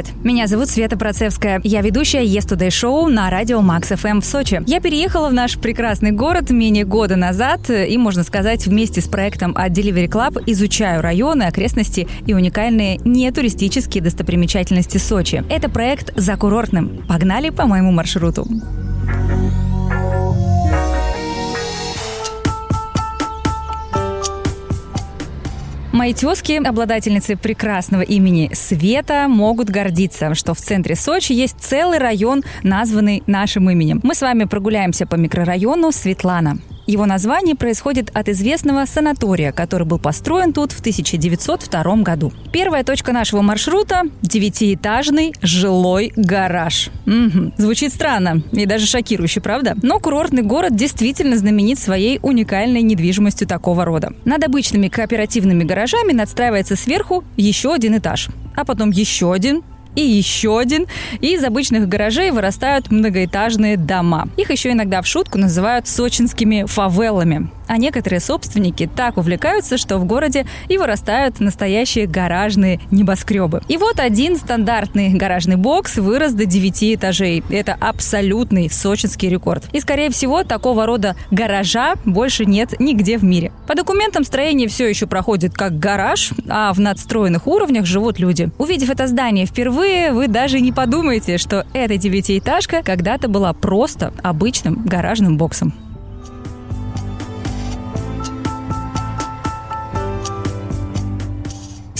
Привет, меня зовут Света Процевская. Я ведущая Yesterday Show на радио Max FM в Сочи. Я переехала в наш прекрасный город менее года назад и, можно сказать, вместе с проектом от Delivery Club изучаю районы, окрестности и уникальные нетуристические достопримечательности Сочи. Это проект «За курортным». Погнали по моему маршруту. Мои тезки, обладательницы прекрасного имени Света, могут гордиться, что в центре Сочи есть целый район, названный нашим именем. Мы с вами прогуляемся по микрорайону Светлана. Его название происходит от известного санатория, который был построен тут в 1902 году. Первая точка нашего маршрута – девятиэтажный жилой гараж. Угу. Звучит странно и даже шокирующе, правда? Но курортный город действительно знаменит своей уникальной недвижимостью такого рода. Над обычными кооперативными гаражами надстраивается сверху еще один этаж а потом еще один, и еще один. И из обычных гаражей вырастают многоэтажные дома. Их еще иногда в шутку называют сочинскими фавелами а некоторые собственники так увлекаются, что в городе и вырастают настоящие гаражные небоскребы. И вот один стандартный гаражный бокс вырос до 9 этажей. Это абсолютный сочинский рекорд. И, скорее всего, такого рода гаража больше нет нигде в мире. По документам строение все еще проходит как гараж, а в надстроенных уровнях живут люди. Увидев это здание впервые, вы даже не подумаете, что эта девятиэтажка когда-то была просто обычным гаражным боксом.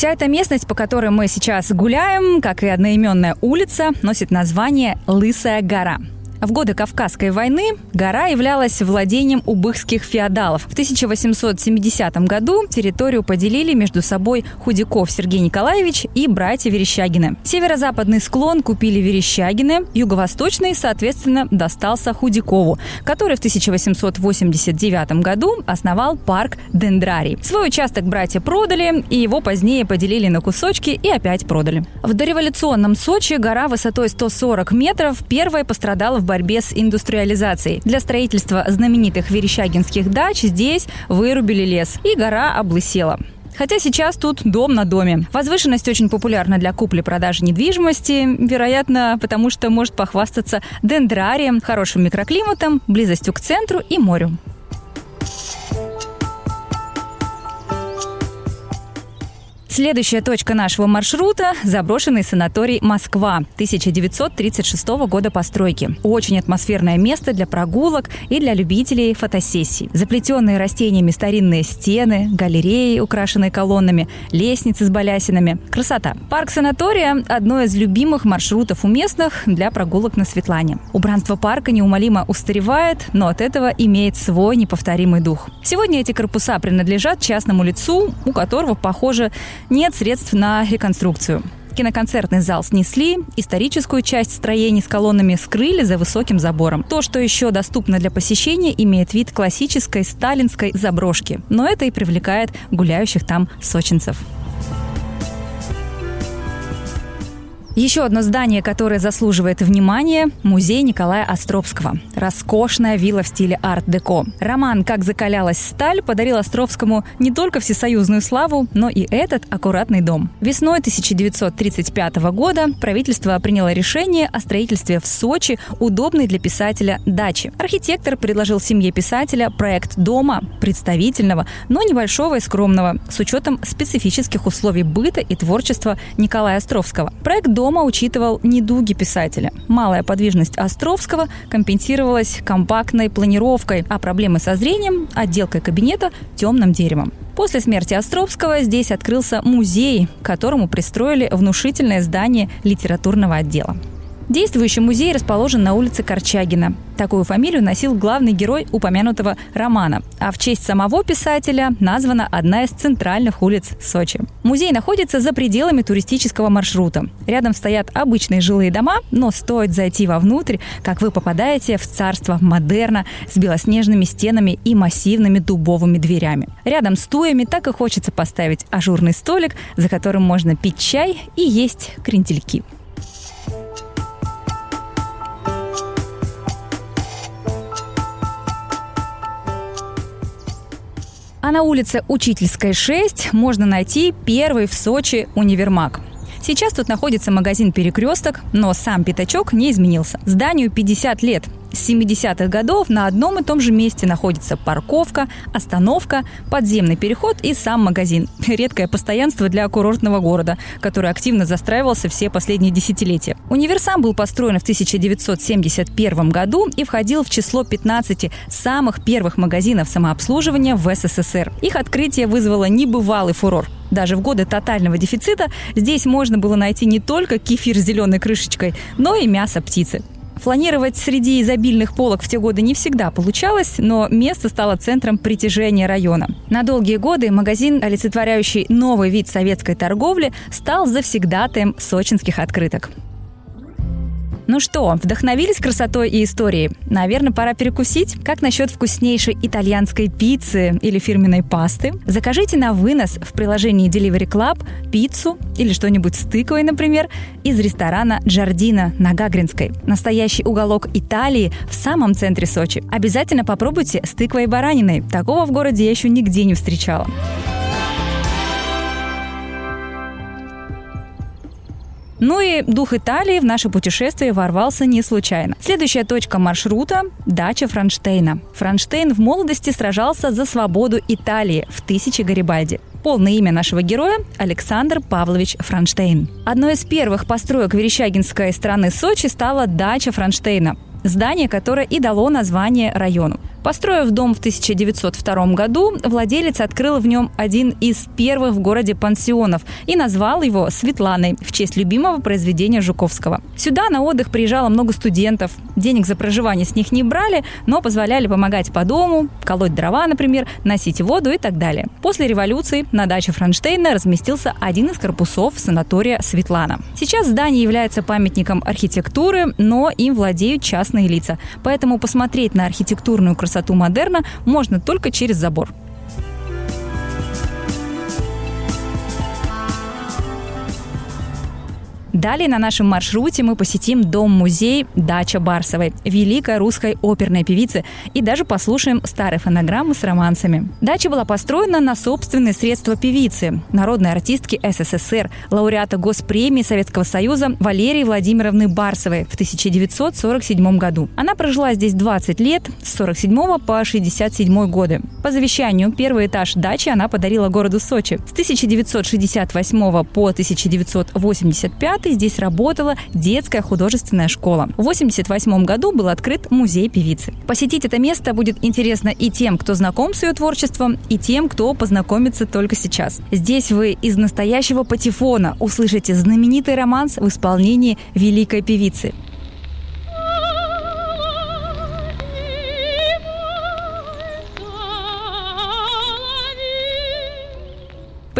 Вся эта местность, по которой мы сейчас гуляем, как и одноименная улица, носит название Лысая гора. В годы Кавказской войны гора являлась владением убыхских феодалов. В 1870 году территорию поделили между собой Худяков Сергей Николаевич и братья Верещагины. Северо-западный склон купили Верещагины, юго-восточный, соответственно, достался Худякову, который в 1889 году основал парк Дендрарий. Свой участок братья продали, и его позднее поделили на кусочки и опять продали. В дореволюционном Сочи гора высотой 140 метров первой пострадала в борьбе с индустриализацией. Для строительства знаменитых верещагинских дач здесь вырубили лес, и гора облысела. Хотя сейчас тут дом на доме. Возвышенность очень популярна для купли-продажи недвижимости, вероятно, потому что может похвастаться дендрарием, хорошим микроклиматом, близостью к центру и морю. Следующая точка нашего маршрута – заброшенный санаторий «Москва» 1936 года постройки. Очень атмосферное место для прогулок и для любителей фотосессий. Заплетенные растениями старинные стены, галереи, украшенные колоннами, лестницы с балясинами. Красота. Парк санатория – одно из любимых маршрутов у местных для прогулок на Светлане. Убранство парка неумолимо устаревает, но от этого имеет свой неповторимый дух. Сегодня эти корпуса принадлежат частному лицу, у которого, похоже, нет средств на реконструкцию. Киноконцертный зал снесли, историческую часть строений с колоннами скрыли за высоким забором. То, что еще доступно для посещения, имеет вид классической сталинской заброшки. Но это и привлекает гуляющих там сочинцев. Еще одно здание, которое заслуживает внимания – музей Николая Островского. Роскошная вилла в стиле арт-деко. Роман «Как закалялась сталь» подарил Островскому не только всесоюзную славу, но и этот аккуратный дом. Весной 1935 года правительство приняло решение о строительстве в Сочи удобной для писателя дачи. Архитектор предложил семье писателя проект дома, представительного, но небольшого и скромного, с учетом специфических условий быта и творчества Николая Островского. Проект дома учитывал недуги писателя. Малая подвижность Островского компенсировалась компактной планировкой, а проблемы со зрением – отделкой кабинета темным деревом. После смерти Островского здесь открылся музей, к которому пристроили внушительное здание литературного отдела. Действующий музей расположен на улице Корчагина. Такую фамилию носил главный герой упомянутого романа. А в честь самого писателя названа одна из центральных улиц Сочи. Музей находится за пределами туристического маршрута. Рядом стоят обычные жилые дома, но стоит зайти вовнутрь, как вы попадаете в царство модерна с белоснежными стенами и массивными дубовыми дверями. Рядом с туями так и хочется поставить ажурный столик, за которым можно пить чай и есть крентельки. А на улице Учительской 6 можно найти первый в Сочи универмаг. Сейчас тут находится магазин «Перекресток», но сам пятачок не изменился. Зданию 50 лет. С 70-х годов на одном и том же месте находится парковка, остановка, подземный переход и сам магазин. Редкое постоянство для курортного города, который активно застраивался все последние десятилетия. Универсам был построен в 1971 году и входил в число 15 самых первых магазинов самообслуживания в СССР. Их открытие вызвало небывалый фурор. Даже в годы тотального дефицита здесь можно было найти не только кефир с зеленой крышечкой, но и мясо птицы. Фланировать среди изобильных полок в те годы не всегда получалось, но место стало центром притяжения района. На долгие годы магазин, олицетворяющий новый вид советской торговли, стал завсегдатаем сочинских открыток. Ну что, вдохновились красотой и историей? Наверное, пора перекусить. Как насчет вкуснейшей итальянской пиццы или фирменной пасты? Закажите на вынос в приложении Delivery Club пиццу или что-нибудь с тыквой, например, из ресторана Джардина на Гагринской. Настоящий уголок Италии в самом центре Сочи. Обязательно попробуйте с тыквой и бараниной. Такого в городе я еще нигде не встречала. Ну и дух Италии в наше путешествие ворвался не случайно. Следующая точка маршрута – дача Франштейна. Франштейн в молодости сражался за свободу Италии в тысячи Гарибальди. Полное имя нашего героя – Александр Павлович Франштейн. Одной из первых построек Верещагинской страны Сочи стала дача Франштейна, здание, которое и дало название району. Построив дом в 1902 году, владелец открыл в нем один из первых в городе пансионов и назвал его Светланой в честь любимого произведения Жуковского. Сюда на отдых приезжало много студентов. Денег за проживание с них не брали, но позволяли помогать по дому, колоть дрова, например, носить воду и так далее. После революции на даче Франштейна разместился один из корпусов санатория Светлана. Сейчас здание является памятником архитектуры, но им владеют частные лица. Поэтому посмотреть на архитектурную красоту красоту модерна можно только через забор. Далее на нашем маршруте мы посетим дом-музей «Дача Барсовой», великой русской оперной певицы, и даже послушаем старые фонограммы с романсами. Дача была построена на собственные средства певицы, народной артистки СССР, лауреата Госпремии Советского Союза Валерии Владимировны Барсовой в 1947 году. Она прожила здесь 20 лет, с 47 по 67 годы. По завещанию первый этаж дачи она подарила городу Сочи. С 1968 по 1985 1945 здесь работала детская художественная школа. В 1988 году был открыт музей певицы. Посетить это место будет интересно и тем, кто знаком с ее творчеством, и тем, кто познакомится только сейчас. Здесь вы из настоящего патефона услышите знаменитый романс в исполнении великой певицы.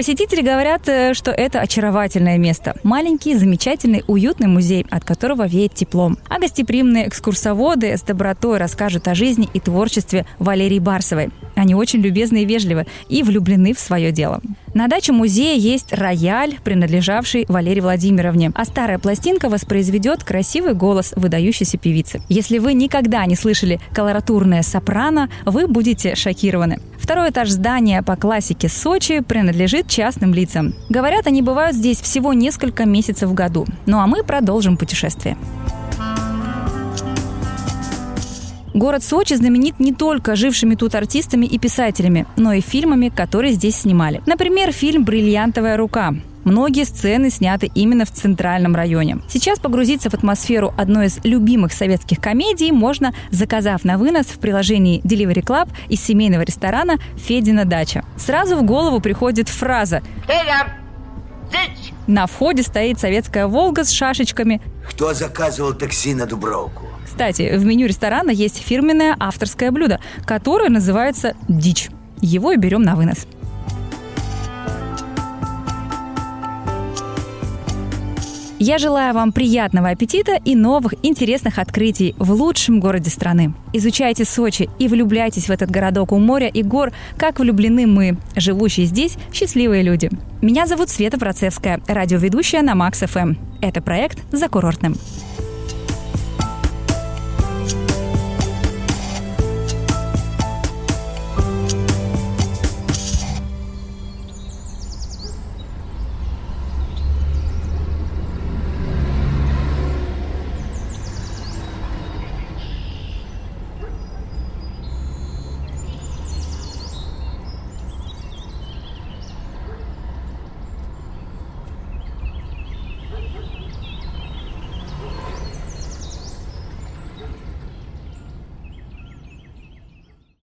Посетители говорят, э, что это очаровательное место. Маленький, замечательный, уютный музей, от которого веет теплом. А гостеприимные экскурсоводы с добротой расскажут о жизни и творчестве Валерии Барсовой. Они очень любезны и вежливы и влюблены в свое дело. На даче музея есть рояль, принадлежавший Валерии Владимировне, а старая пластинка воспроизведет красивый голос выдающейся певицы. Если вы никогда не слышали колоратурное сопрано, вы будете шокированы. Второй этаж здания по классике Сочи принадлежит частным лицам. Говорят, они бывают здесь всего несколько месяцев в году. Ну а мы продолжим путешествие. Город Сочи знаменит не только жившими тут артистами и писателями, но и фильмами, которые здесь снимали. Например, фильм «Бриллиантовая рука». Многие сцены сняты именно в центральном районе. Сейчас погрузиться в атмосферу одной из любимых советских комедий можно, заказав на вынос в приложении Delivery Club из семейного ресторана «Федина дача». Сразу в голову приходит фраза на входе стоит советская «Волга» с шашечками. Кто заказывал такси на Дубровку? Кстати, в меню ресторана есть фирменное авторское блюдо, которое называется «Дичь». Его и берем на вынос. Я желаю вам приятного аппетита и новых интересных открытий в лучшем городе страны. Изучайте Сочи и влюбляйтесь в этот городок у моря и гор, как влюблены мы, живущие здесь счастливые люди. Меня зовут Света Процевская, радиоведущая на Макс ФМ. Это проект «За курортным».